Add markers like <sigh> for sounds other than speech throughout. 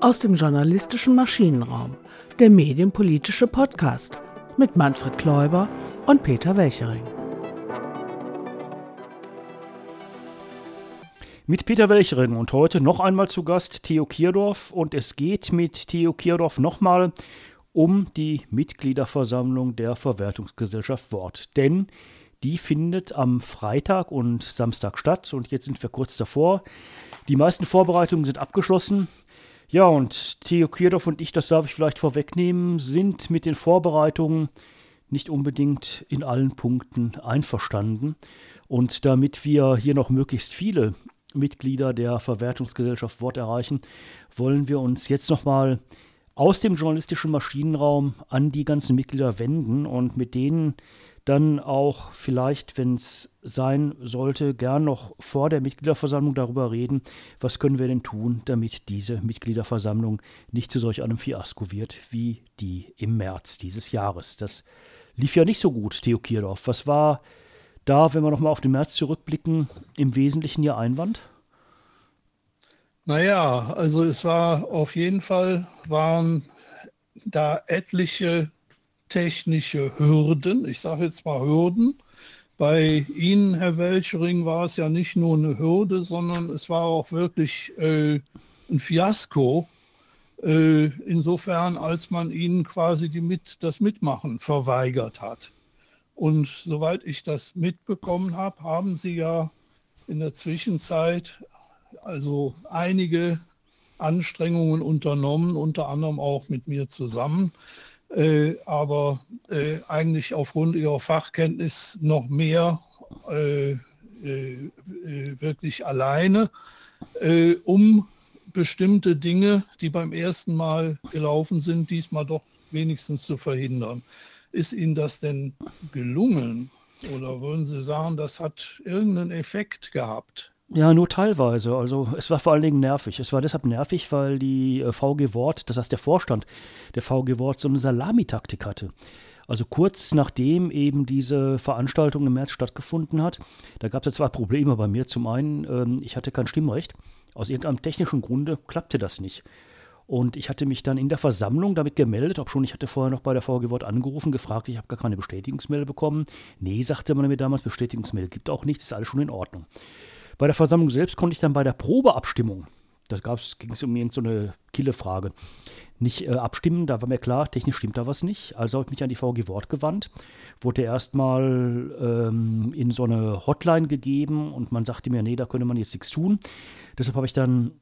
Aus dem journalistischen Maschinenraum, der medienpolitische Podcast mit Manfred Kläuber und Peter Welchering. Mit Peter Welchering und heute noch einmal zu Gast Theo Kierdorf und es geht mit Theo Kierdorf nochmal um die Mitgliederversammlung der Verwertungsgesellschaft Wort. Denn die findet am Freitag und Samstag statt und jetzt sind wir kurz davor. Die meisten Vorbereitungen sind abgeschlossen. Ja, und Theo Kierdorf und ich, das darf ich vielleicht vorwegnehmen, sind mit den Vorbereitungen nicht unbedingt in allen Punkten einverstanden. Und damit wir hier noch möglichst viele Mitglieder der Verwertungsgesellschaft Wort erreichen, wollen wir uns jetzt nochmal aus dem journalistischen Maschinenraum an die ganzen Mitglieder wenden und mit denen dann auch vielleicht, wenn es sein sollte, gern noch vor der Mitgliederversammlung darüber reden, was können wir denn tun, damit diese Mitgliederversammlung nicht zu solch einem Fiasko wird wie die im März dieses Jahres. Das lief ja nicht so gut, Theo Kierdorf. Was war da, wenn wir nochmal auf den März zurückblicken, im Wesentlichen Ihr Einwand? Naja, also es war auf jeden Fall, waren da etliche technische Hürden. Ich sage jetzt mal Hürden. Bei Ihnen, Herr Welchering, war es ja nicht nur eine Hürde, sondern es war auch wirklich äh, ein Fiasko. Äh, insofern, als man Ihnen quasi die mit, das Mitmachen verweigert hat. Und soweit ich das mitbekommen habe, haben Sie ja in der Zwischenzeit also einige Anstrengungen unternommen, unter anderem auch mit mir zusammen, äh, aber äh, eigentlich aufgrund ihrer Fachkenntnis noch mehr äh, äh, äh wirklich alleine, äh, um bestimmte Dinge, die beim ersten Mal gelaufen sind, diesmal doch wenigstens zu verhindern. Ist Ihnen das denn gelungen? Oder würden Sie sagen, das hat irgendeinen Effekt gehabt? Ja, nur teilweise. Also es war vor allen Dingen nervig. Es war deshalb nervig, weil die äh, VG Wort, das heißt der Vorstand der VG Wort, so eine Salamitaktik hatte. Also kurz nachdem eben diese Veranstaltung im März stattgefunden hat, da gab es ja zwei Probleme bei mir. Zum einen, ähm, ich hatte kein Stimmrecht. Aus irgendeinem technischen Grunde klappte das nicht. Und ich hatte mich dann in der Versammlung damit gemeldet, ob schon ich hatte vorher noch bei der VG Wort angerufen, gefragt, ich habe gar keine Bestätigungsmail bekommen. Nee, sagte man mir damals, Bestätigungsmail gibt auch nichts, ist alles schon in Ordnung. Bei der Versammlung selbst konnte ich dann bei der Probeabstimmung, da ging es um irgendeine so Kille-Frage, nicht äh, abstimmen. Da war mir klar, technisch stimmt da was nicht. Also habe ich mich an die VG Wort gewandt, wurde erstmal ähm, in so eine Hotline gegeben und man sagte mir, nee, da könne man jetzt nichts tun. Deshalb habe ich dann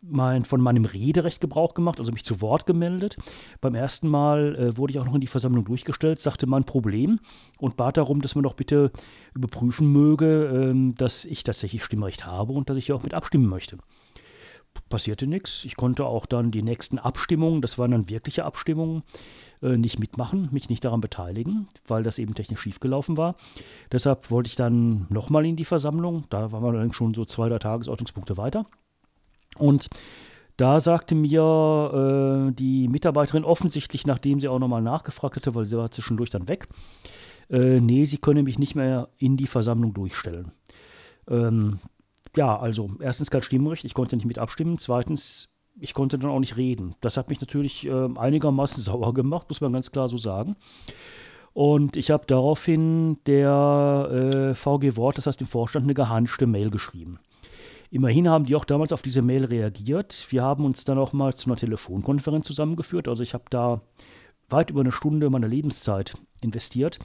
mein, von meinem Rederecht Gebrauch gemacht, also mich zu Wort gemeldet. Beim ersten Mal äh, wurde ich auch noch in die Versammlung durchgestellt, sagte mein Problem und bat darum, dass man doch bitte überprüfen möge, ähm, dass ich tatsächlich Stimmrecht habe und dass ich ja auch mit abstimmen möchte. Passierte nichts. Ich konnte auch dann die nächsten Abstimmungen, das waren dann wirkliche Abstimmungen, äh, nicht mitmachen, mich nicht daran beteiligen, weil das eben technisch schiefgelaufen war. Deshalb wollte ich dann nochmal in die Versammlung. Da waren wir dann schon so zwei, drei Tagesordnungspunkte weiter. Und da sagte mir äh, die Mitarbeiterin offensichtlich, nachdem sie auch nochmal nachgefragt hatte, weil sie war zwischendurch dann weg, äh, nee, sie könne mich nicht mehr in die Versammlung durchstellen. Ähm, ja, also erstens kein Stimmrecht, ich konnte nicht mit abstimmen. Zweitens, ich konnte dann auch nicht reden. Das hat mich natürlich äh, einigermaßen <laughs> sauer gemacht, muss man ganz klar so sagen. Und ich habe daraufhin der äh, VG Wort, das heißt dem Vorstand, eine geharnischte Mail geschrieben. Immerhin haben die auch damals auf diese Mail reagiert. Wir haben uns dann auch mal zu einer Telefonkonferenz zusammengeführt. Also ich habe da weit über eine Stunde meiner Lebenszeit investiert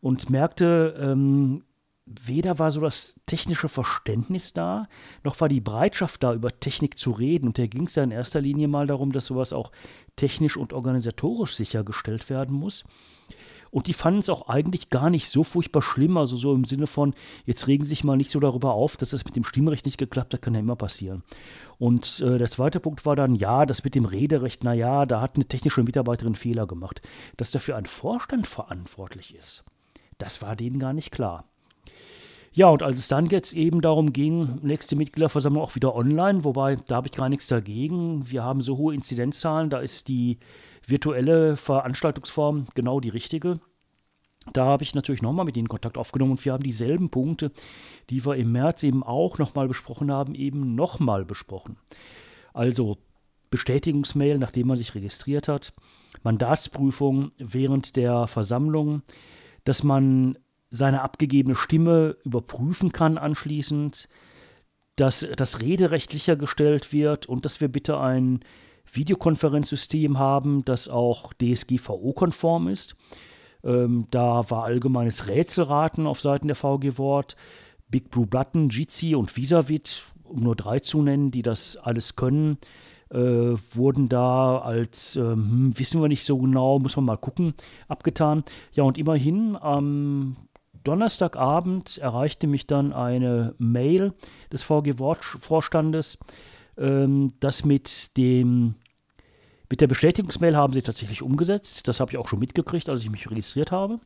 und merkte, ähm, weder war so das technische Verständnis da, noch war die Bereitschaft da, über Technik zu reden. Und da ging es ja in erster Linie mal darum, dass sowas auch technisch und organisatorisch sichergestellt werden muss. Und die fanden es auch eigentlich gar nicht so furchtbar schlimm. Also so im Sinne von, jetzt regen sich mal nicht so darüber auf, dass das mit dem Stimmrecht nicht geklappt hat, kann ja immer passieren. Und äh, der zweite Punkt war dann, ja, das mit dem Rederecht, naja, da hat eine technische Mitarbeiterin Fehler gemacht. Dass dafür ein Vorstand verantwortlich ist, das war denen gar nicht klar. Ja, und als es dann jetzt eben darum ging, nächste Mitgliederversammlung auch wieder online, wobei da habe ich gar nichts dagegen. Wir haben so hohe Inzidenzzahlen, da ist die virtuelle Veranstaltungsform genau die richtige. da habe ich natürlich nochmal mit ihnen Kontakt aufgenommen und wir haben dieselben Punkte, die wir im März eben auch nochmal besprochen haben, eben nochmal besprochen. Also Bestätigungsmail, nachdem man sich registriert hat, Mandatsprüfung während der Versammlung, dass man seine abgegebene Stimme überprüfen kann anschließend, dass das Rederecht sichergestellt wird und dass wir bitte ein Videokonferenzsystem haben, das auch DSGVO-konform ist. Ähm, da war allgemeines Rätselraten auf Seiten der VG Wort. Big Blue Button, Jitsi und Visavit, um nur drei zu nennen, die das alles können, äh, wurden da als, ähm, wissen wir nicht so genau, muss man mal gucken, abgetan. Ja, und immerhin am Donnerstagabend erreichte mich dann eine Mail des VG-Vorstandes, ähm, dass mit dem mit der Bestätigungsmail haben sie tatsächlich umgesetzt. Das habe ich auch schon mitgekriegt, als ich mich registriert habe.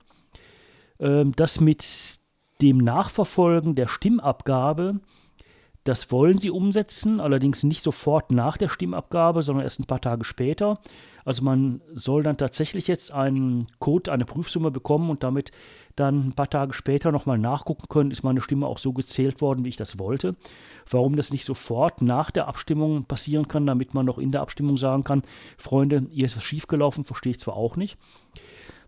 Ähm, das mit dem Nachverfolgen der Stimmabgabe, das wollen sie umsetzen, allerdings nicht sofort nach der Stimmabgabe, sondern erst ein paar Tage später. Also man soll dann tatsächlich jetzt einen Code, eine Prüfsumme bekommen und damit dann ein paar Tage später nochmal nachgucken können, ist meine Stimme auch so gezählt worden, wie ich das wollte. Warum das nicht sofort nach der Abstimmung passieren kann, damit man noch in der Abstimmung sagen kann, Freunde, hier ist was schiefgelaufen, verstehe ich zwar auch nicht.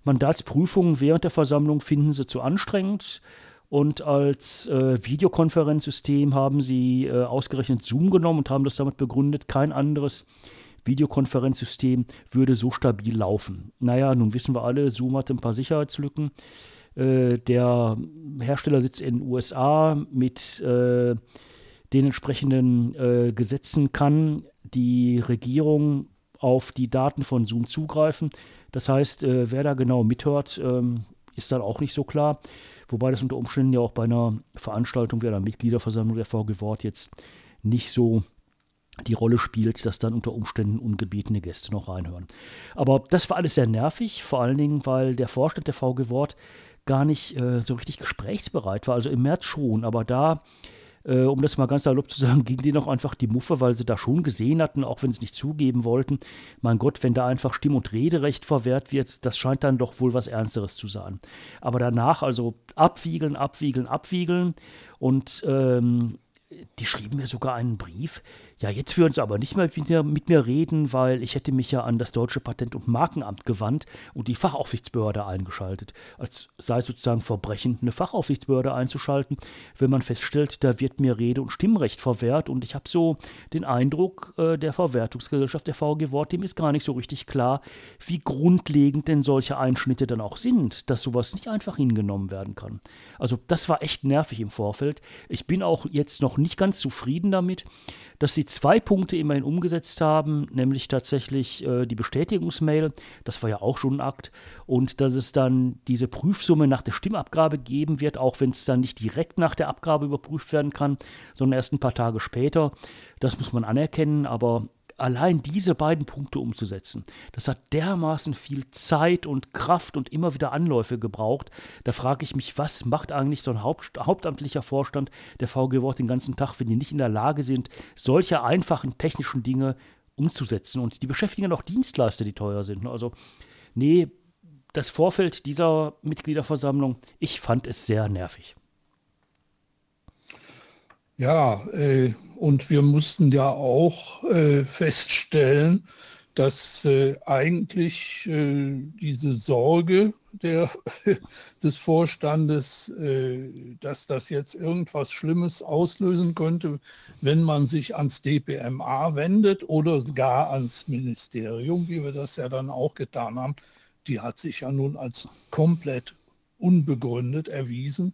Mandatsprüfungen während der Versammlung finden sie zu anstrengend. Und als äh, Videokonferenzsystem haben sie äh, ausgerechnet Zoom genommen und haben das damit begründet, kein anderes Videokonferenzsystem würde so stabil laufen. Naja, nun wissen wir alle, Zoom hat ein paar Sicherheitslücken. Äh, der Hersteller sitzt in den USA mit äh, den entsprechenden äh, Gesetzen kann die Regierung auf die Daten von Zoom zugreifen. Das heißt, äh, wer da genau mithört, ähm, ist dann auch nicht so klar. Wobei das unter Umständen ja auch bei einer Veranstaltung wie einer Mitgliederversammlung der VG Wort jetzt nicht so die Rolle spielt, dass dann unter Umständen ungebetene Gäste noch reinhören. Aber das war alles sehr nervig, vor allen Dingen, weil der Vorstand der VG Wort gar nicht äh, so richtig gesprächsbereit war. Also im März schon, aber da, äh, um das mal ganz salopp zu sagen, <laughs> ging denen auch einfach die Muffe, weil sie da schon gesehen hatten, auch wenn sie nicht zugeben wollten, mein Gott, wenn da einfach Stimm- und Rederecht verwehrt wird, das scheint dann doch wohl was Ernsteres zu sein. Aber danach also abwiegeln, abwiegeln, abwiegeln und ähm, die schrieben mir sogar einen Brief, ja, jetzt würden sie aber nicht mehr mit mir, mit mir, reden, weil ich hätte mich ja an das deutsche Patent- und Markenamt gewandt und die Fachaufsichtsbehörde eingeschaltet. Als sei sozusagen Verbrechen, eine Fachaufsichtsbehörde einzuschalten, wenn man feststellt, da wird mir Rede- und Stimmrecht verwehrt. Und ich habe so den Eindruck, äh, der Verwertungsgesellschaft der VG Wort, dem ist gar nicht so richtig klar, wie grundlegend denn solche Einschnitte dann auch sind, dass sowas nicht einfach hingenommen werden kann. Also das war echt nervig im Vorfeld. Ich bin auch jetzt noch nicht ganz zufrieden damit, dass zwei Punkte immerhin umgesetzt haben, nämlich tatsächlich äh, die Bestätigungsmail, das war ja auch schon ein Akt, und dass es dann diese Prüfsumme nach der Stimmabgabe geben wird, auch wenn es dann nicht direkt nach der Abgabe überprüft werden kann, sondern erst ein paar Tage später. Das muss man anerkennen, aber allein diese beiden Punkte umzusetzen, das hat dermaßen viel Zeit und Kraft und immer wieder Anläufe gebraucht. Da frage ich mich, was macht eigentlich so ein Haupt, hauptamtlicher Vorstand der VG Wort den ganzen Tag, wenn die nicht in der Lage sind, solche einfachen technischen Dinge umzusetzen. Und die beschäftigen auch Dienstleister, die teuer sind. Also, nee, das Vorfeld dieser Mitgliederversammlung, ich fand es sehr nervig. Ja, äh, und wir mussten ja auch äh, feststellen, dass äh, eigentlich äh, diese Sorge der, <laughs> des Vorstandes, äh, dass das jetzt irgendwas Schlimmes auslösen könnte, wenn man sich ans DPMA wendet oder gar ans Ministerium, wie wir das ja dann auch getan haben, die hat sich ja nun als komplett unbegründet erwiesen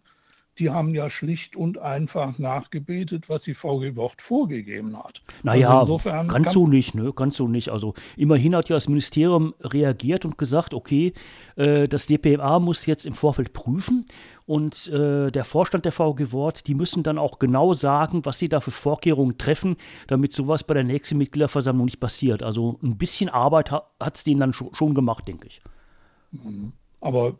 die haben ja schlicht und einfach nachgebetet, was die VG Wort vorgegeben hat. Naja, also ganz so nicht, ne? Ganz so nicht. Also immerhin hat ja das Ministerium reagiert und gesagt, okay, äh, das DPMA muss jetzt im Vorfeld prüfen und äh, der Vorstand der VG Wort, die müssen dann auch genau sagen, was sie da für Vorkehrungen treffen, damit sowas bei der nächsten Mitgliederversammlung nicht passiert. Also ein bisschen Arbeit ha hat es denen dann schon, schon gemacht, denke ich. Mhm. Aber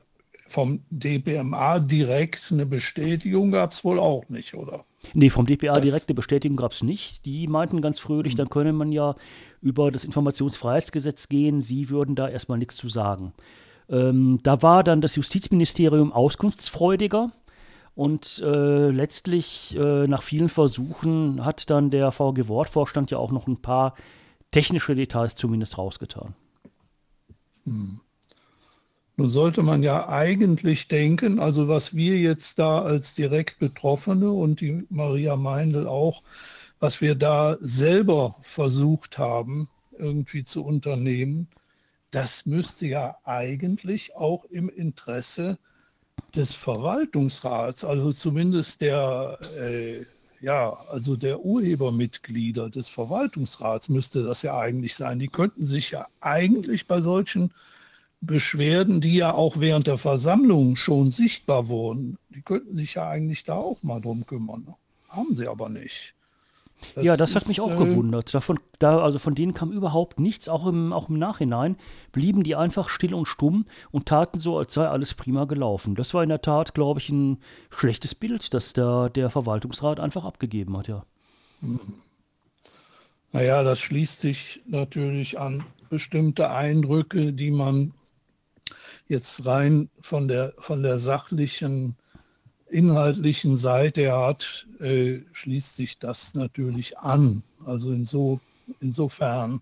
vom DPMA direkt eine Bestätigung gab es wohl auch nicht, oder? Nee, vom DPA direkt eine Bestätigung gab es nicht. Die meinten ganz fröhlich, dann könne man ja über das Informationsfreiheitsgesetz gehen. Sie würden da erstmal nichts zu sagen. Ähm, da war dann das Justizministerium auskunftsfreudiger und äh, letztlich äh, nach vielen Versuchen hat dann der VG Wortvorstand ja auch noch ein paar technische Details zumindest rausgetan. Hm. Nun sollte man ja eigentlich denken, also was wir jetzt da als direkt Betroffene und die Maria Meindl auch, was wir da selber versucht haben, irgendwie zu unternehmen, das müsste ja eigentlich auch im Interesse des Verwaltungsrats, also zumindest der, äh, ja, also der Urhebermitglieder des Verwaltungsrats müsste das ja eigentlich sein. Die könnten sich ja eigentlich bei solchen Beschwerden, die ja auch während der Versammlung schon sichtbar wurden, die könnten sich ja eigentlich da auch mal drum kümmern. Haben sie aber nicht. Das ja, das hat mich auch äh, gewundert. Davon, da, also von denen kam überhaupt nichts, auch im, auch im Nachhinein blieben die einfach still und stumm und taten so, als sei alles prima gelaufen. Das war in der Tat, glaube ich, ein schlechtes Bild, das der, der Verwaltungsrat einfach abgegeben hat, ja. Hm. Naja, das schließt sich natürlich an bestimmte Eindrücke, die man jetzt rein von der, von der sachlichen inhaltlichen Seite hat, äh, schließt sich das natürlich an. Also inso, insofern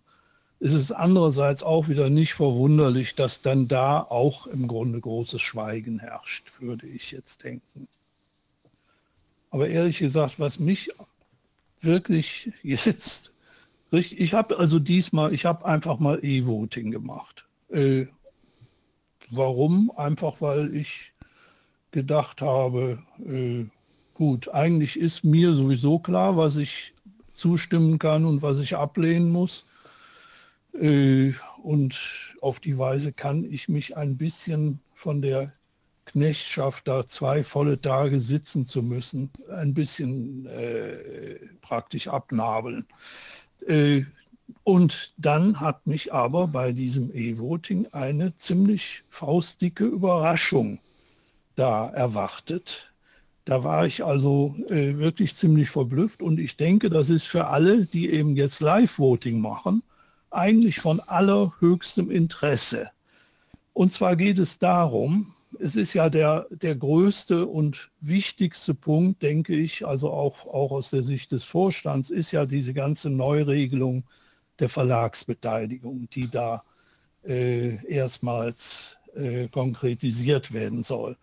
ist es andererseits auch wieder nicht verwunderlich, dass dann da auch im Grunde großes Schweigen herrscht, würde ich jetzt denken. Aber ehrlich gesagt, was mich wirklich jetzt ich habe also diesmal, ich habe einfach mal E-Voting gemacht. Äh, warum? Einfach weil ich gedacht habe, äh, gut, eigentlich ist mir sowieso klar, was ich zustimmen kann und was ich ablehnen muss. Äh, und auf die Weise kann ich mich ein bisschen von der Knechtschaft, da zwei volle Tage sitzen zu müssen, ein bisschen äh, praktisch abnabeln. Und dann hat mich aber bei diesem E-Voting eine ziemlich faustdicke Überraschung da erwartet. Da war ich also äh, wirklich ziemlich verblüfft und ich denke, das ist für alle, die eben jetzt Live-Voting machen, eigentlich von allerhöchstem Interesse. Und zwar geht es darum, es ist ja der, der größte und wichtigste Punkt, denke ich, also auch, auch aus der Sicht des Vorstands, ist ja diese ganze Neuregelung der Verlagsbeteiligung, die da äh, erstmals äh, konkretisiert werden soll.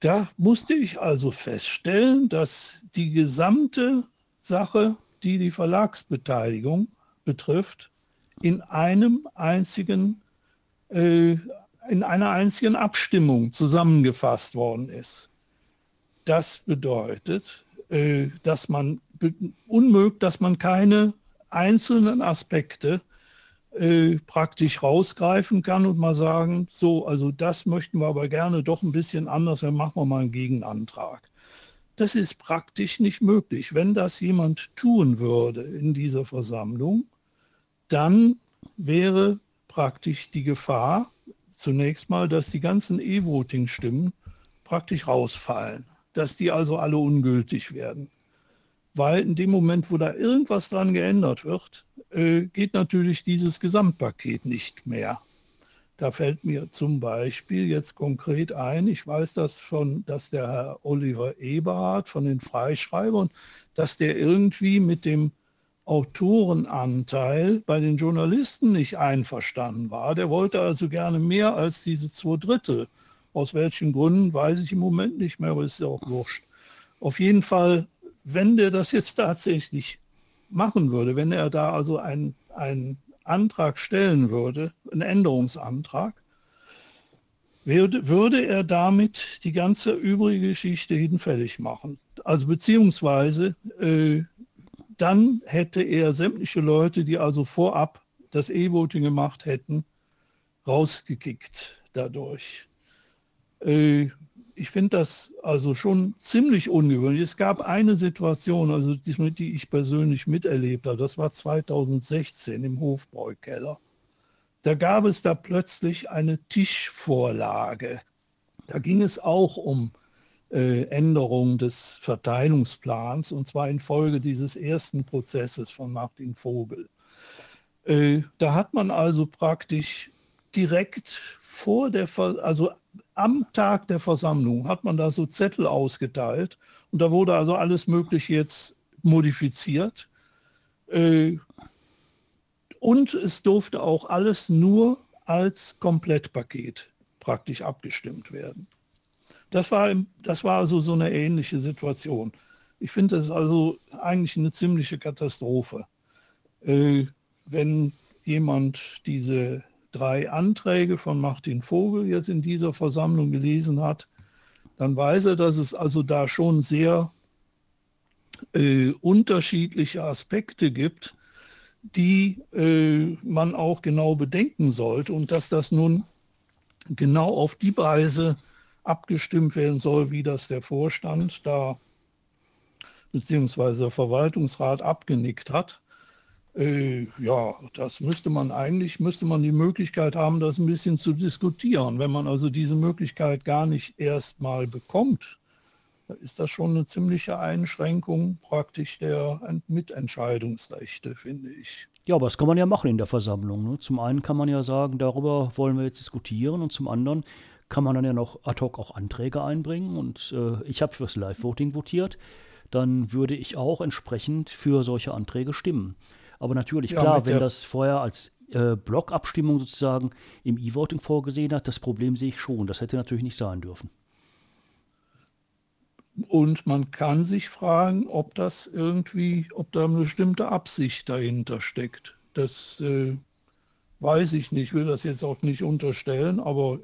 Da musste ich also feststellen, dass die gesamte Sache, die die Verlagsbeteiligung betrifft, in einem einzigen, äh, in einer einzigen Abstimmung zusammengefasst worden ist. Das bedeutet, äh, dass man unmöglich, dass man keine einzelnen Aspekte äh, praktisch rausgreifen kann und mal sagen, so, also das möchten wir aber gerne doch ein bisschen anders, dann machen wir mal einen Gegenantrag. Das ist praktisch nicht möglich. Wenn das jemand tun würde in dieser Versammlung, dann wäre praktisch die Gefahr zunächst mal, dass die ganzen E-Voting-Stimmen praktisch rausfallen, dass die also alle ungültig werden. Weil in dem Moment, wo da irgendwas dran geändert wird, äh, geht natürlich dieses Gesamtpaket nicht mehr. Da fällt mir zum Beispiel jetzt konkret ein, ich weiß das von, dass der Herr Oliver Eberhardt von den Freischreibern, dass der irgendwie mit dem Autorenanteil bei den Journalisten nicht einverstanden war. Der wollte also gerne mehr als diese zwei Drittel. Aus welchen Gründen weiß ich im Moment nicht mehr, aber ist ja auch wurscht. Auf jeden Fall, wenn der das jetzt tatsächlich machen würde, wenn er da also einen, Antrag stellen würde, einen Änderungsantrag, würde, würde er damit die ganze übrige Geschichte hinfällig machen. Also beziehungsweise äh, dann hätte er sämtliche Leute, die also vorab das E-Voting gemacht hätten, rausgekickt dadurch. Äh, ich finde das also schon ziemlich ungewöhnlich. Es gab eine Situation, also die, die ich persönlich miterlebt habe, das war 2016 im Hofbräukeller. Da gab es da plötzlich eine Tischvorlage. Da ging es auch um äh, Änderung des Verteilungsplans und zwar infolge dieses ersten Prozesses von Martin Vogel. Äh, da hat man also praktisch direkt vor der, Ver also am Tag der Versammlung hat man da so Zettel ausgeteilt und da wurde also alles Mögliche jetzt modifiziert. Äh, und es durfte auch alles nur als Komplettpaket praktisch abgestimmt werden. Das war, das war also so eine ähnliche Situation. Ich finde das also eigentlich eine ziemliche Katastrophe. Äh, wenn jemand diese drei Anträge von Martin Vogel jetzt in dieser Versammlung gelesen hat, dann weiß er, dass es also da schon sehr äh, unterschiedliche Aspekte gibt, die äh, man auch genau bedenken sollte und dass das nun genau auf die Weise abgestimmt werden soll, wie das der Vorstand da beziehungsweise der Verwaltungsrat abgenickt hat. Äh, ja, das müsste man eigentlich, müsste man die Möglichkeit haben, das ein bisschen zu diskutieren. Wenn man also diese Möglichkeit gar nicht erst mal bekommt, ist das schon eine ziemliche Einschränkung praktisch der Mitentscheidungsrechte, finde ich. Ja, aber das kann man ja machen in der Versammlung. Ne? Zum einen kann man ja sagen, darüber wollen wir jetzt diskutieren und zum anderen kann man dann ja noch ad hoc auch Anträge einbringen und äh, ich habe fürs Live-Voting votiert. Dann würde ich auch entsprechend für solche Anträge stimmen. Aber natürlich, ja, klar, wenn das vorher als äh, Blockabstimmung sozusagen im E-Voting vorgesehen hat, das Problem sehe ich schon. Das hätte natürlich nicht sein dürfen. Und man kann sich fragen, ob das irgendwie, ob da eine bestimmte Absicht dahinter steckt. Das äh, weiß ich nicht, will das jetzt auch nicht unterstellen, aber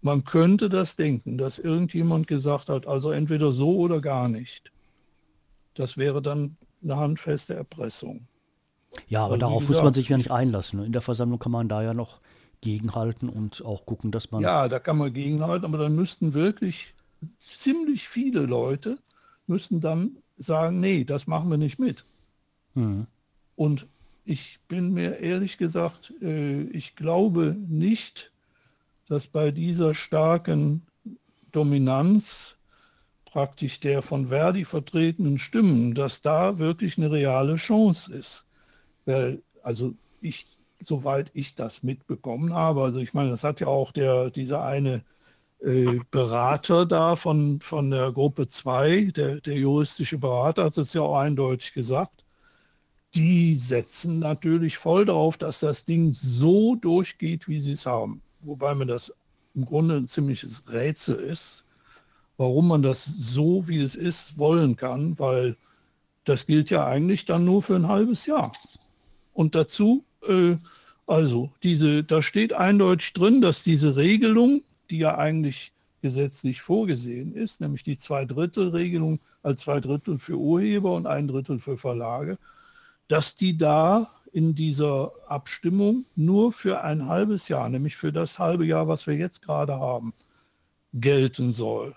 man könnte das denken, dass irgendjemand gesagt hat, also entweder so oder gar nicht. Das wäre dann eine handfeste Erpressung. Ja, aber also, darauf gesagt, muss man sich ja nicht einlassen. Ne? In der Versammlung kann man da ja noch gegenhalten und auch gucken, dass man. Ja, da kann man gegenhalten, aber dann müssten wirklich ziemlich viele Leute müssen dann sagen, nee, das machen wir nicht mit. Mhm. Und ich bin mir ehrlich gesagt, äh, ich glaube nicht, dass bei dieser starken Dominanz praktisch der von Verdi vertretenen Stimmen, dass da wirklich eine reale Chance ist. Weil, also ich, soweit ich das mitbekommen habe, also ich meine, das hat ja auch der, dieser eine äh, Berater da von, von der Gruppe 2, der, der juristische Berater hat es ja auch eindeutig gesagt, die setzen natürlich voll darauf, dass das Ding so durchgeht, wie sie es haben. Wobei mir das im Grunde ein ziemliches Rätsel ist, warum man das so, wie es ist, wollen kann, weil das gilt ja eigentlich dann nur für ein halbes Jahr. Und dazu, äh, also diese, da steht eindeutig drin, dass diese Regelung, die ja eigentlich gesetzlich vorgesehen ist, nämlich die Zweidrittelregelung als zwei Drittel für Urheber und ein Drittel für Verlage, dass die da in dieser Abstimmung nur für ein halbes Jahr, nämlich für das halbe Jahr, was wir jetzt gerade haben, gelten soll.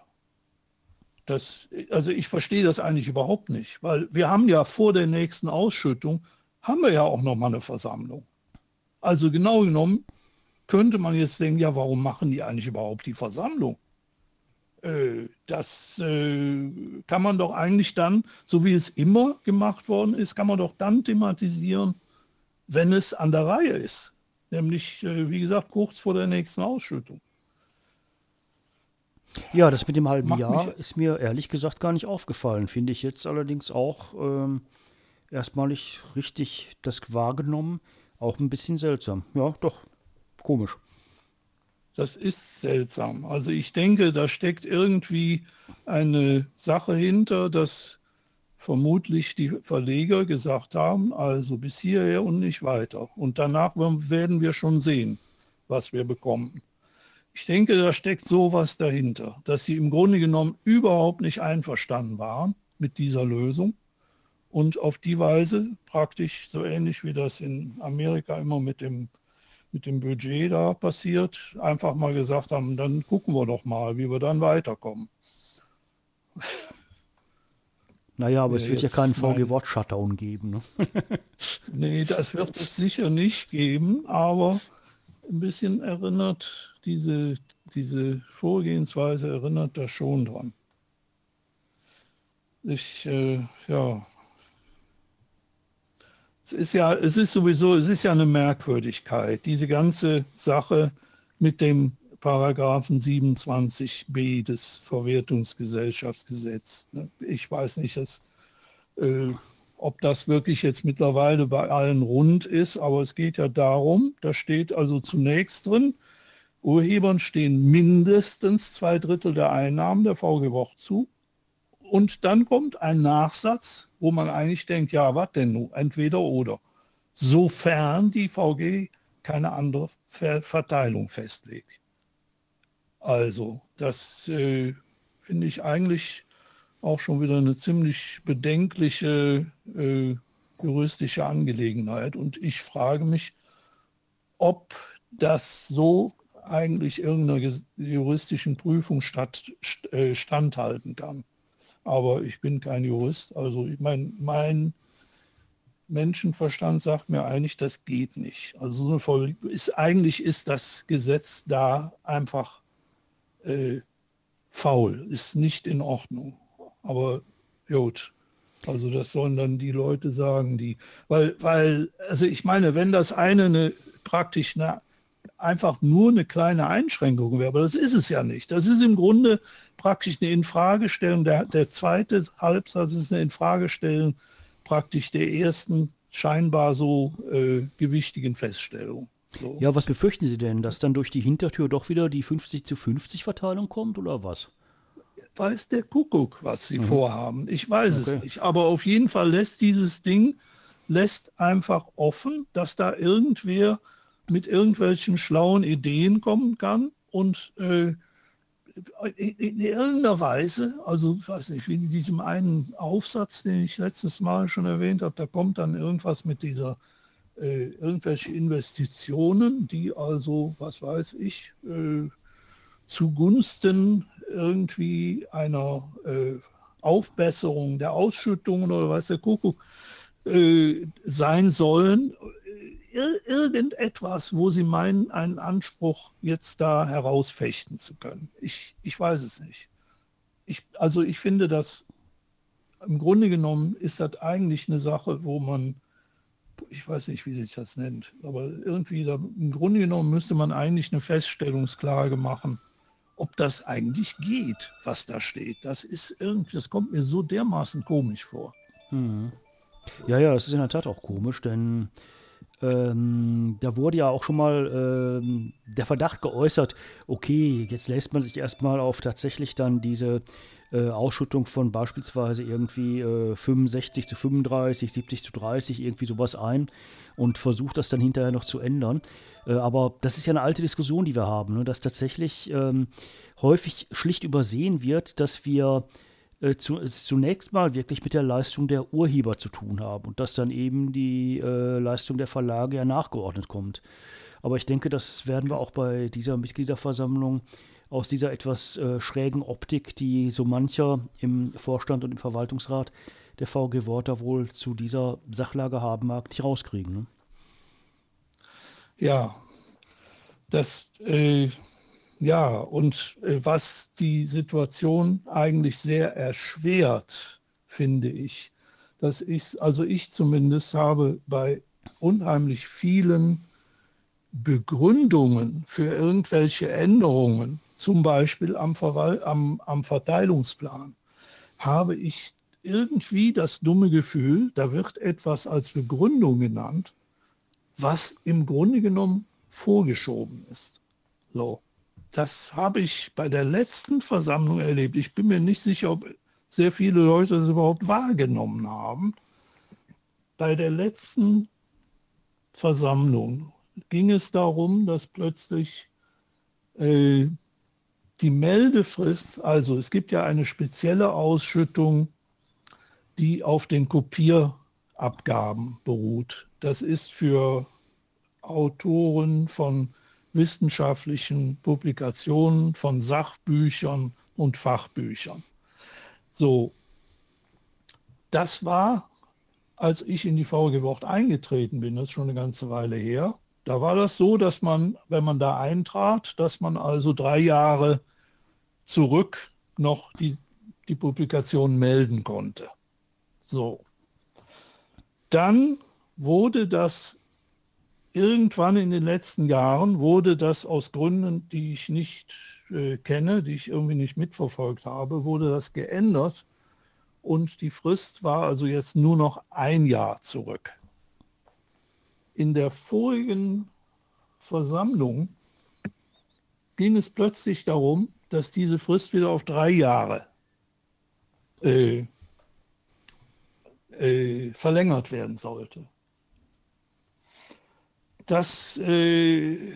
Das, also ich verstehe das eigentlich überhaupt nicht, weil wir haben ja vor der nächsten Ausschüttung, haben wir ja auch noch mal eine Versammlung. Also genau genommen könnte man jetzt denken, ja, warum machen die eigentlich überhaupt die Versammlung? Äh, das äh, kann man doch eigentlich dann, so wie es immer gemacht worden ist, kann man doch dann thematisieren, wenn es an der Reihe ist. Nämlich, äh, wie gesagt, kurz vor der nächsten Ausschüttung. Ja, das mit dem halben Macht Jahr ist mir ehrlich gesagt gar nicht aufgefallen. Finde ich jetzt allerdings auch ähm, erstmalig richtig das wahrgenommen. Auch ein bisschen seltsam. Ja, doch, komisch. Das ist seltsam. Also ich denke, da steckt irgendwie eine Sache hinter, dass vermutlich die Verleger gesagt haben, also bis hierher und nicht weiter. Und danach werden wir schon sehen, was wir bekommen. Ich denke, da steckt sowas dahinter, dass sie im Grunde genommen überhaupt nicht einverstanden waren mit dieser Lösung und auf die Weise praktisch so ähnlich wie das in Amerika immer mit dem, mit dem Budget da passiert, einfach mal gesagt haben, dann gucken wir doch mal, wie wir dann weiterkommen. <laughs> Naja, aber ja, es wird ja keinen VG-Wort-Shutdown geben. Ne? <laughs> nee, das wird es sicher nicht geben, aber ein bisschen erinnert diese, diese Vorgehensweise, erinnert das schon dran. Ich, äh, ja, es ist ja, es ist sowieso, es ist ja eine Merkwürdigkeit, diese ganze Sache mit dem Paragraphen 27b des Verwertungsgesellschaftsgesetzes. Ne? Ich weiß nicht, dass, äh, ob das wirklich jetzt mittlerweile bei allen rund ist, aber es geht ja darum, da steht also zunächst drin, Urhebern stehen mindestens zwei Drittel der Einnahmen der VG Wort zu. Und dann kommt ein Nachsatz, wo man eigentlich denkt, ja, was denn nun? Entweder oder. Sofern die VG keine andere Ver Verteilung festlegt. Also, das äh, finde ich eigentlich auch schon wieder eine ziemlich bedenkliche äh, juristische Angelegenheit. Und ich frage mich, ob das so eigentlich irgendeiner juristischen Prüfung statt, äh, standhalten kann. Aber ich bin kein Jurist. Also ich meine, mein Menschenverstand sagt mir eigentlich, das geht nicht. Also so ist, eigentlich ist das Gesetz da einfach äh, faul, ist nicht in Ordnung. Aber gut, also das sollen dann die Leute sagen, die, weil, weil, also ich meine, wenn das eine, eine praktisch eine einfach nur eine kleine Einschränkung wäre. Aber das ist es ja nicht. Das ist im Grunde praktisch eine Infragestellung. Der, der zweite Halbsatz ist eine Infragestellung praktisch der ersten scheinbar so äh, gewichtigen Feststellung. So. Ja, was befürchten Sie denn, dass dann durch die Hintertür doch wieder die 50 zu 50 Verteilung kommt oder was? Weiß der Kuckuck, was Sie mhm. vorhaben. Ich weiß okay. es nicht. Aber auf jeden Fall lässt dieses Ding, lässt einfach offen, dass da irgendwer mit irgendwelchen schlauen Ideen kommen kann und äh, in irgendeiner Weise, also ich weiß nicht, wie in diesem einen Aufsatz, den ich letztes Mal schon erwähnt habe, da kommt dann irgendwas mit dieser, äh, irgendwelche Investitionen, die also, was weiß ich, äh, zugunsten irgendwie einer äh, Aufbesserung der Ausschüttungen oder was der Kuckuck äh, sein sollen ir irgendetwas, wo Sie meinen, einen Anspruch jetzt da herausfechten zu können. Ich, ich weiß es nicht. Ich, also ich finde, dass im Grunde genommen ist das eigentlich eine Sache, wo man, ich weiß nicht, wie sich das nennt, aber irgendwie, da, im Grunde genommen müsste man eigentlich eine Feststellungsklage machen, ob das eigentlich geht, was da steht. Das ist irgendwie, das kommt mir so dermaßen komisch vor. Hm. Ja, ja, das ist in der Tat auch komisch, denn ähm, da wurde ja auch schon mal ähm, der Verdacht geäußert, okay, jetzt lässt man sich erstmal auf tatsächlich dann diese äh, Ausschüttung von beispielsweise irgendwie äh, 65 zu 35, 70 zu 30, irgendwie sowas ein und versucht das dann hinterher noch zu ändern. Äh, aber das ist ja eine alte Diskussion, die wir haben, ne, dass tatsächlich ähm, häufig schlicht übersehen wird, dass wir äh, zu, zunächst mal wirklich mit der Leistung der Urheber zu tun haben und dass dann eben die äh, Leistung der Verlage ja nachgeordnet kommt. Aber ich denke, das werden wir auch bei dieser Mitgliederversammlung aus dieser etwas äh, schrägen Optik, die so mancher im Vorstand und im Verwaltungsrat der VG Worter wohl zu dieser Sachlage haben mag, nicht rauskriegen. Ne? Ja, das äh, ja, und äh, was die Situation eigentlich sehr erschwert, finde ich, dass ich, also ich zumindest habe bei unheimlich vielen Begründungen für irgendwelche Änderungen, zum Beispiel am, Verwalt am, am Verteilungsplan, habe ich irgendwie das dumme Gefühl, da wird etwas als Begründung genannt, was im Grunde genommen vorgeschoben ist. So. Das habe ich bei der letzten Versammlung erlebt. Ich bin mir nicht sicher, ob sehr viele Leute das überhaupt wahrgenommen haben. Bei der letzten Versammlung ging es darum, dass plötzlich äh, die Meldefrist, also es gibt ja eine spezielle Ausschüttung, die auf den Kopierabgaben beruht. Das ist für Autoren von wissenschaftlichen Publikationen von Sachbüchern und Fachbüchern. So, das war, als ich in die VG Wort eingetreten bin, das ist schon eine ganze Weile her, da war das so, dass man, wenn man da eintrat, dass man also drei Jahre zurück noch die, die Publikation melden konnte. So. Dann wurde das irgendwann in den letzten Jahren, wurde das aus Gründen, die ich nicht äh, kenne, die ich irgendwie nicht mitverfolgt habe, wurde das geändert und die Frist war also jetzt nur noch ein Jahr zurück. In der vorigen Versammlung ging es plötzlich darum, dass diese Frist wieder auf drei Jahre äh, äh, verlängert werden sollte. Das äh,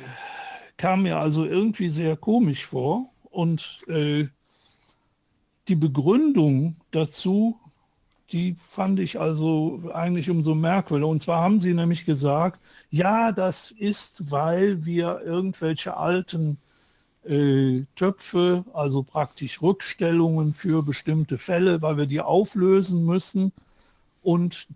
kam mir also irgendwie sehr komisch vor und äh, die Begründung dazu, die fand ich also eigentlich umso merkwürdiger. Und zwar haben sie nämlich gesagt, ja, das ist, weil wir irgendwelche alten äh, Töpfe, also praktisch Rückstellungen für bestimmte Fälle, weil wir die auflösen müssen und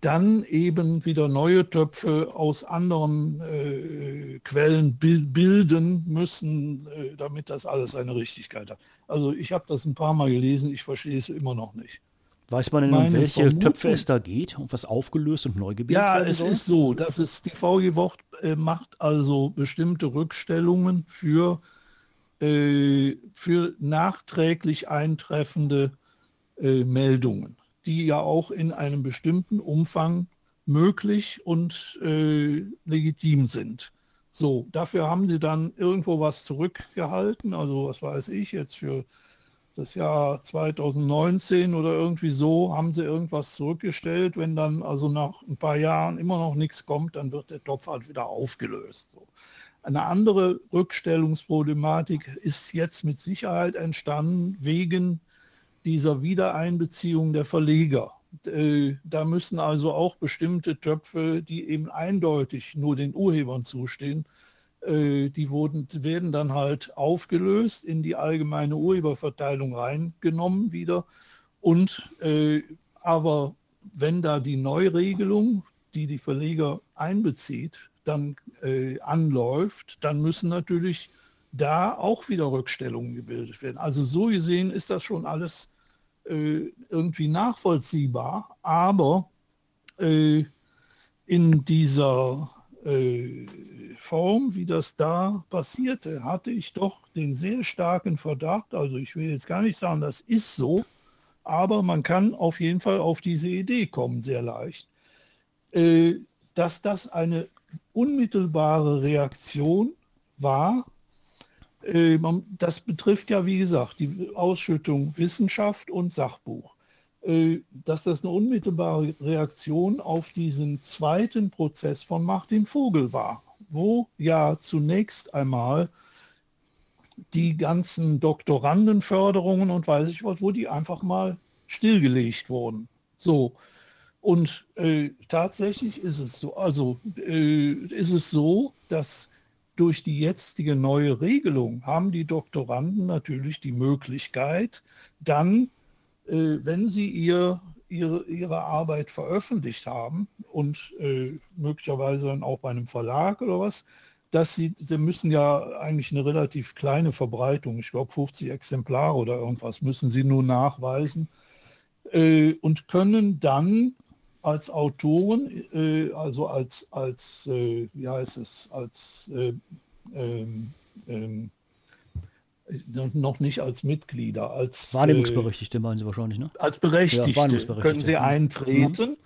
dann eben wieder neue Töpfe aus anderen äh, Quellen bilden müssen, äh, damit das alles eine Richtigkeit hat. Also ich habe das ein paar Mal gelesen, ich verstehe es immer noch nicht. Weiß man denn, um welche Vermutung, Töpfe es da geht und was aufgelöst und neu gebildet ja, werden soll? Ja, es ist so, dass es die VG Wort äh, macht also bestimmte Rückstellungen für, äh, für nachträglich eintreffende äh, Meldungen die ja auch in einem bestimmten Umfang möglich und äh, legitim sind. So, dafür haben sie dann irgendwo was zurückgehalten, also was weiß ich jetzt für das Jahr 2019 oder irgendwie so haben sie irgendwas zurückgestellt. Wenn dann also nach ein paar Jahren immer noch nichts kommt, dann wird der Topf halt wieder aufgelöst. So. Eine andere Rückstellungsproblematik ist jetzt mit Sicherheit entstanden wegen dieser Wiedereinbeziehung der Verleger. Äh, da müssen also auch bestimmte Töpfe, die eben eindeutig nur den Urhebern zustehen, äh, die wurden, werden dann halt aufgelöst, in die allgemeine Urheberverteilung reingenommen wieder. Und äh, aber wenn da die Neuregelung, die die Verleger einbezieht, dann äh, anläuft, dann müssen natürlich da auch wieder Rückstellungen gebildet werden. Also so gesehen ist das schon alles äh, irgendwie nachvollziehbar, aber äh, in dieser äh, Form, wie das da passierte, hatte ich doch den sehr starken Verdacht, also ich will jetzt gar nicht sagen, das ist so, aber man kann auf jeden Fall auf diese Idee kommen, sehr leicht, äh, dass das eine unmittelbare Reaktion war das betrifft ja, wie gesagt, die Ausschüttung Wissenschaft und Sachbuch. Äh, dass das eine unmittelbare Reaktion auf diesen zweiten Prozess von Martin Vogel war, wo ja zunächst einmal die ganzen Doktorandenförderungen und weiß ich was, wo die einfach mal stillgelegt wurden. So. Und äh, tatsächlich ist es so, also äh, ist es so, dass durch die jetzige neue Regelung haben die Doktoranden natürlich die Möglichkeit, dann, äh, wenn sie ihr, ihre, ihre Arbeit veröffentlicht haben und äh, möglicherweise dann auch bei einem Verlag oder was, dass sie, sie müssen ja eigentlich eine relativ kleine Verbreitung, ich glaube 50 Exemplare oder irgendwas, müssen sie nur nachweisen äh, und können dann als Autoren, äh, also als, als äh, wie heißt es, als äh, ähm, ähm, noch nicht als Mitglieder, als Wahrnehmungsberechtigte meinen Sie wahrscheinlich, ne? Als Berechtigte, ja, können Sie eintreten mhm.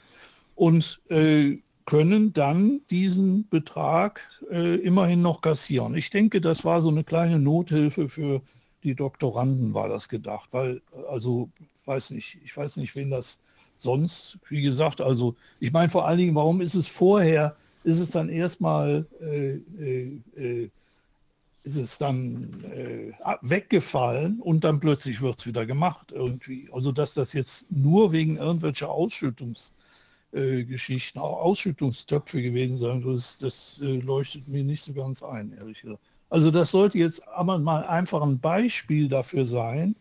und äh, können dann diesen Betrag äh, immerhin noch kassieren. Ich denke, das war so eine kleine Nothilfe für die Doktoranden, war das gedacht, weil also weiß nicht, ich weiß nicht, wen das sonst, wie gesagt, also ich meine vor allen Dingen, warum ist es vorher, ist es dann erstmal, äh, äh, äh ist es dann äh, weggefallen und dann plötzlich wird es wieder gemacht irgendwie. Also dass das jetzt nur wegen irgendwelcher Ausschüttungsgeschichten, äh, Ausschüttungstöpfe gewesen sein, das, das äh, leuchtet mir nicht so ganz ein, ehrlich gesagt. Also das sollte jetzt aber mal einfach ein Beispiel dafür sein,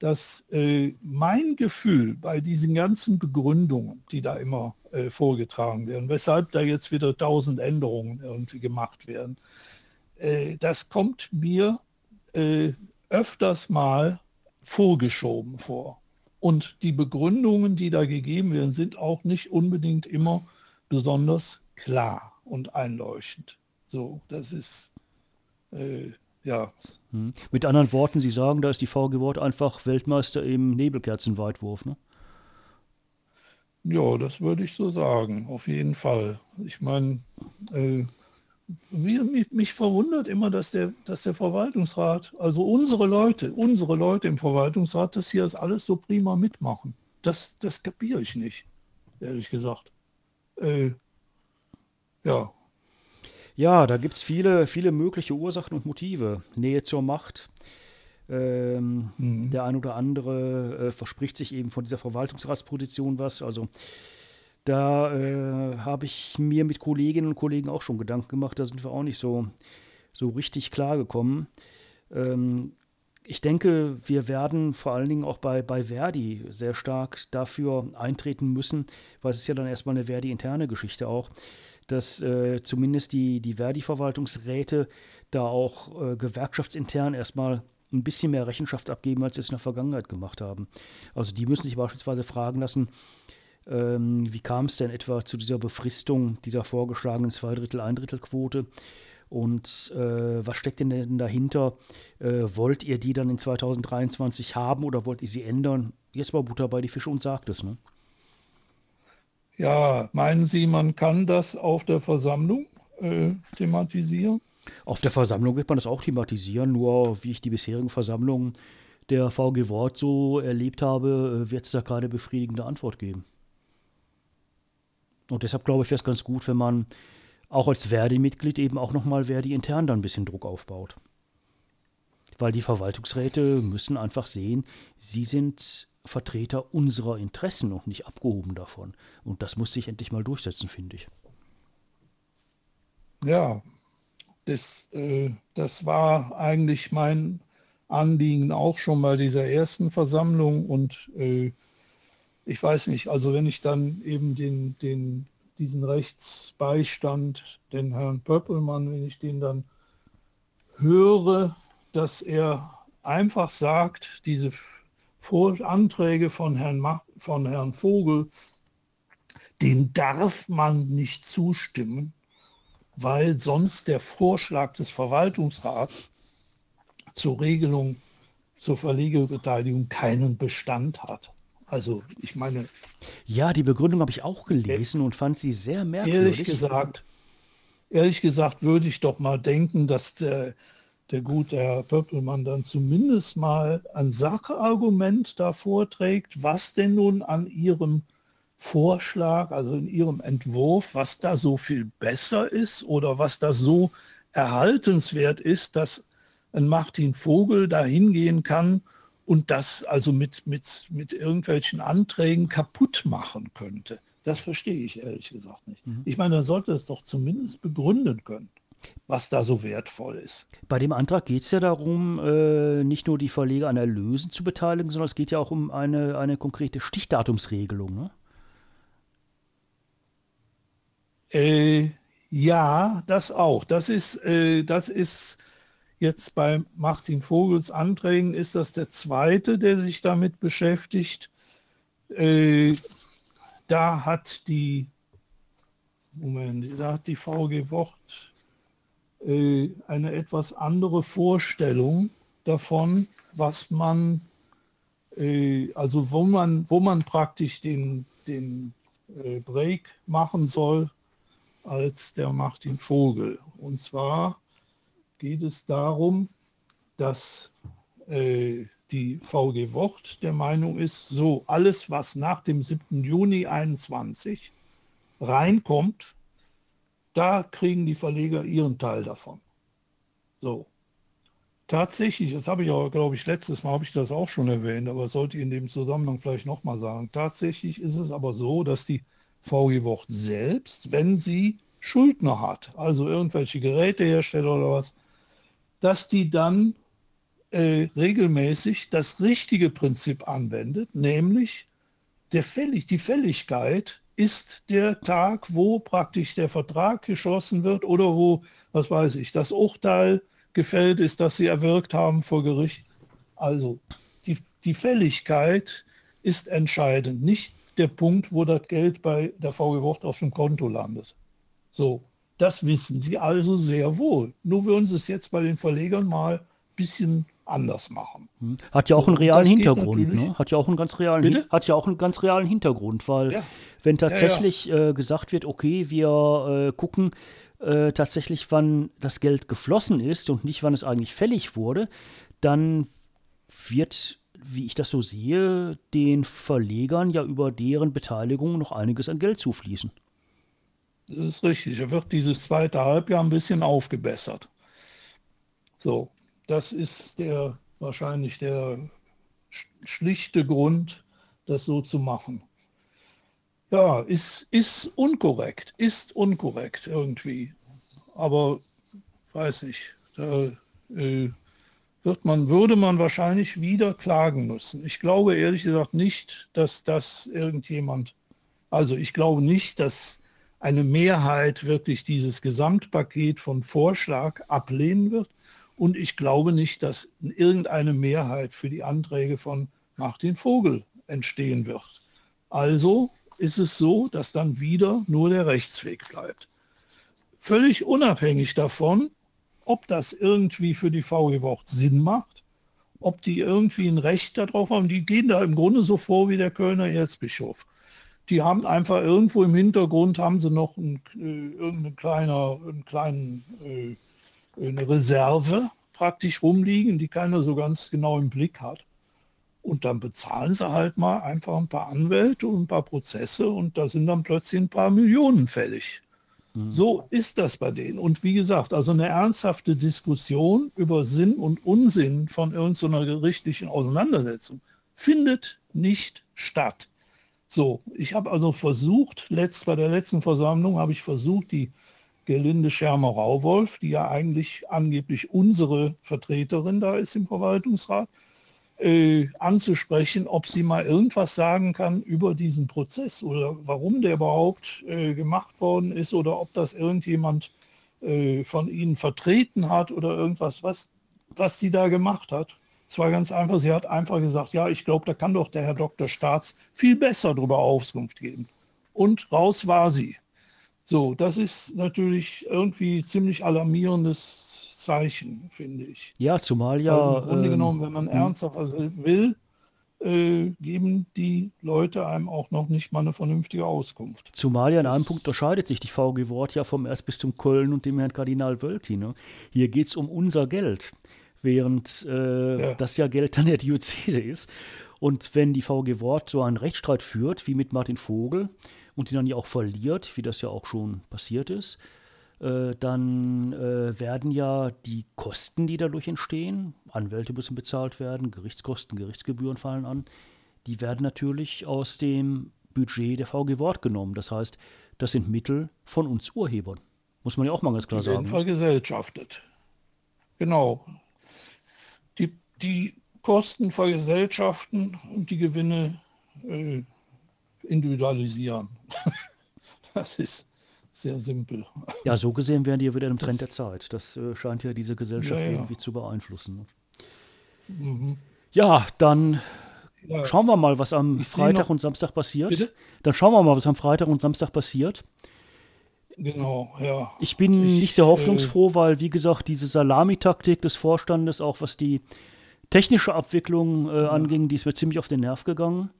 dass äh, mein Gefühl bei diesen ganzen Begründungen, die da immer äh, vorgetragen werden, weshalb da jetzt wieder tausend Änderungen irgendwie gemacht werden, äh, das kommt mir äh, öfters mal vorgeschoben vor. Und die Begründungen, die da gegeben werden, sind auch nicht unbedingt immer besonders klar und einleuchtend. So, das ist äh, ja. Hm. Mit anderen Worten, Sie sagen, da ist die VG Wort einfach Weltmeister im Nebelkerzenweitwurf, ne? Ja, das würde ich so sagen, auf jeden Fall. Ich meine, äh, mich, mich, verwundert immer, dass der, dass der Verwaltungsrat, also unsere Leute, unsere Leute im Verwaltungsrat, dass sie das alles so prima mitmachen. Das, das kapiere ich nicht, ehrlich gesagt. Äh, ja, ja, da gibt es viele, viele mögliche Ursachen und Motive. Nähe zur Macht. Ähm, mhm. Der ein oder andere äh, verspricht sich eben von dieser Verwaltungsratsposition was. Also da äh, habe ich mir mit Kolleginnen und Kollegen auch schon Gedanken gemacht. Da sind wir auch nicht so, so richtig klar gekommen. Ähm, ich denke, wir werden vor allen Dingen auch bei, bei Verdi sehr stark dafür eintreten müssen, weil es ist ja dann erstmal eine Verdi-interne Geschichte auch, dass äh, zumindest die, die Verdi-Verwaltungsräte da auch äh, gewerkschaftsintern erstmal ein bisschen mehr Rechenschaft abgeben, als sie es in der Vergangenheit gemacht haben. Also die müssen sich beispielsweise fragen lassen, ähm, wie kam es denn etwa zu dieser Befristung dieser vorgeschlagenen Zweidrittel-, Eindrittel-Quote? Und äh, was steckt denn dahinter? Äh, wollt ihr die dann in 2023 haben oder wollt ihr sie ändern? Jetzt mal Butter bei die Fische und sagt es, ne? Ja, meinen Sie, man kann das auf der Versammlung äh, thematisieren? Auf der Versammlung wird man das auch thematisieren, nur wie ich die bisherigen Versammlungen der VG Wort so erlebt habe, äh, wird es da keine befriedigende Antwort geben. Und deshalb glaube ich, wäre es ganz gut, wenn man auch als Verdi-Mitglied eben auch nochmal Verdi intern dann ein bisschen Druck aufbaut. Weil die Verwaltungsräte müssen einfach sehen, sie sind Vertreter unserer Interessen und nicht abgehoben davon. Und das muss sich endlich mal durchsetzen, finde ich. Ja, das, äh, das war eigentlich mein Anliegen auch schon bei dieser ersten Versammlung. Und äh, ich weiß nicht, also wenn ich dann eben den, den, diesen Rechtsbeistand, den Herrn Pöppelmann, wenn ich den dann höre, dass er einfach sagt, diese vor Anträge von Herrn, von Herrn Vogel, den darf man nicht zustimmen, weil sonst der Vorschlag des Verwaltungsrats zur Regelung zur Verlegerbeteiligung keinen Bestand hat. Also ich meine. Ja, die Begründung habe ich auch gelesen und fand sie sehr merkwürdig. Ehrlich gesagt, ehrlich gesagt würde ich doch mal denken, dass der, der gute Herr Pöppelmann dann zumindest mal ein Sachargument da vorträgt, was denn nun an Ihrem Vorschlag, also in Ihrem Entwurf, was da so viel besser ist oder was da so erhaltenswert ist, dass ein Martin Vogel da hingehen kann und das also mit, mit, mit irgendwelchen Anträgen kaputt machen könnte. Das verstehe ich ehrlich gesagt nicht. Mhm. Ich meine, er sollte es doch zumindest begründen können was da so wertvoll ist. Bei dem Antrag geht es ja darum, äh, nicht nur die Verleger an Erlösen zu beteiligen, sondern es geht ja auch um eine, eine konkrete Stichdatumsregelung. Ne? Äh, ja, das auch. Das ist, äh, das ist jetzt bei Martin Vogels Anträgen ist das der zweite, der sich damit beschäftigt. Äh, da hat die Moment, da hat die VG Wort äh, eine etwas andere Vorstellung davon, was man, äh, also wo man, wo man praktisch den, den äh, Break machen soll, als der Martin Vogel. Und zwar geht es darum, dass die VG Wort der Meinung ist, so alles, was nach dem 7. Juni 21 reinkommt, da kriegen die Verleger ihren Teil davon. So. Tatsächlich, das habe ich auch, glaube ich, letztes Mal habe ich das auch schon erwähnt, aber sollte ich in dem Zusammenhang vielleicht nochmal sagen. Tatsächlich ist es aber so, dass die VG Wort selbst, wenn sie Schuldner hat, also irgendwelche Gerätehersteller oder was, dass die dann äh, regelmäßig das richtige Prinzip anwendet, nämlich der Fällig, die Fälligkeit ist der Tag, wo praktisch der Vertrag geschlossen wird oder wo, was weiß ich, das Urteil gefällt ist, das sie erwirkt haben vor Gericht. Also die, die Fälligkeit ist entscheidend, nicht der Punkt, wo das Geld bei der VW Wort auf dem Konto landet. So, das wissen sie also sehr wohl. Nur würden sie es jetzt bei den Verlegern mal ein bisschen anders machen. Hm. Hat ja auch einen realen Hintergrund, ne? Hat ja auch einen ganz realen Bitte? hat ja auch einen ganz realen Hintergrund, weil ja. wenn tatsächlich ja, ja. Äh, gesagt wird, okay, wir äh, gucken äh, tatsächlich, wann das Geld geflossen ist und nicht, wann es eigentlich fällig wurde, dann wird, wie ich das so sehe, den Verlegern ja über deren Beteiligung noch einiges an Geld zufließen. Das ist richtig. Da wird dieses zweite Halbjahr ein bisschen aufgebessert. So, das ist der wahrscheinlich der schlichte Grund, das so zu machen. Ja, ist, ist unkorrekt, ist unkorrekt irgendwie. Aber weiß ich, da äh, wird man, würde man wahrscheinlich wieder klagen müssen. Ich glaube ehrlich gesagt nicht, dass das irgendjemand, also ich glaube nicht, dass eine Mehrheit wirklich dieses Gesamtpaket von Vorschlag ablehnen wird. Und ich glaube nicht, dass irgendeine Mehrheit für die Anträge von Martin Vogel entstehen wird. Also ist es so, dass dann wieder nur der Rechtsweg bleibt. Völlig unabhängig davon, ob das irgendwie für die VG Wort Sinn macht, ob die irgendwie ein Recht darauf haben. Die gehen da im Grunde so vor wie der Kölner Erzbischof. Die haben einfach irgendwo im Hintergrund haben sie noch ein, äh, irgendeine kleiner, einen kleinen äh, eine Reserve praktisch rumliegen, die keiner so ganz genau im Blick hat. Und dann bezahlen sie halt mal einfach ein paar Anwälte und ein paar Prozesse und da sind dann plötzlich ein paar Millionen fällig. Mhm. So ist das bei denen. Und wie gesagt, also eine ernsthafte Diskussion über Sinn und Unsinn von irgendeiner gerichtlichen Auseinandersetzung findet nicht statt. So, ich habe also versucht, letzt, bei der letzten Versammlung habe ich versucht, die Gelinde Schermer-Rauwolf, die ja eigentlich angeblich unsere Vertreterin da ist im Verwaltungsrat, äh, anzusprechen, ob sie mal irgendwas sagen kann über diesen Prozess oder warum der überhaupt äh, gemacht worden ist oder ob das irgendjemand äh, von Ihnen vertreten hat oder irgendwas, was, was sie da gemacht hat. Es war ganz einfach, sie hat einfach gesagt, ja, ich glaube, da kann doch der Herr Dr. Staats viel besser darüber Auskunft geben. Und raus war sie. So, das ist natürlich irgendwie ziemlich alarmierendes Zeichen, finde ich. Ja, zumal ja. Also Im Grunde ähm, genommen, wenn man hm. ernsthaft was will, äh, geben die Leute einem auch noch nicht mal eine vernünftige Auskunft. Zumal ja in einem Punkt unterscheidet sich die VG Wort ja vom Erzbistum Köln und dem Herrn Kardinal Wölki. Ne? Hier geht es um unser Geld, während äh, ja. das ja Geld dann der Diözese ist. Und wenn die VG Wort so einen Rechtsstreit führt, wie mit Martin Vogel, und die dann ja auch verliert, wie das ja auch schon passiert ist, äh, dann äh, werden ja die Kosten, die dadurch entstehen, Anwälte müssen bezahlt werden, Gerichtskosten, Gerichtsgebühren fallen an, die werden natürlich aus dem Budget der VG Wort genommen. Das heißt, das sind Mittel von uns Urhebern. Muss man ja auch mal ganz klar die sagen. werden ne? vergesellschaftet. Genau. Die, die Kosten vergesellschaften und die Gewinne äh, individualisieren. <laughs> das ist sehr simpel. Ja, so gesehen wären die ja wieder im Trend der Zeit. Das äh, scheint ja diese Gesellschaft ja, ja. irgendwie zu beeinflussen. Ne? Mhm. Ja, dann ja. schauen wir mal, was am ich Freitag und Samstag passiert. Bitte? Dann schauen wir mal, was am Freitag und Samstag passiert. Genau, ja. Ich bin ich, nicht sehr hoffnungsfroh, äh, weil, wie gesagt, diese Salamitaktik des Vorstandes, auch was die technische Abwicklung äh, anging, die ist mir ziemlich auf den Nerv gegangen.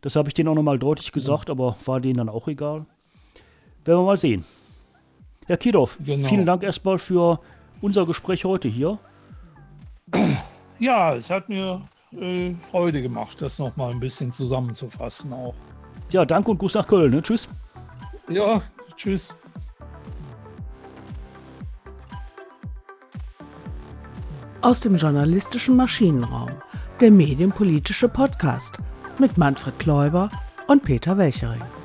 Das habe ich denen auch nochmal deutlich gesagt, aber war denen dann auch egal. Werden wir mal sehen. Herr Kidorf, genau. vielen Dank erstmal für unser Gespräch heute hier. <clears throat> Ja, es hat mir äh, Freude gemacht, das nochmal ein bisschen zusammenzufassen auch. Ja, danke und Gruß nach Köln. Ne? Tschüss. Ja, tschüss. Aus dem journalistischen Maschinenraum, der medienpolitische Podcast mit Manfred Kläuber und Peter Welchering.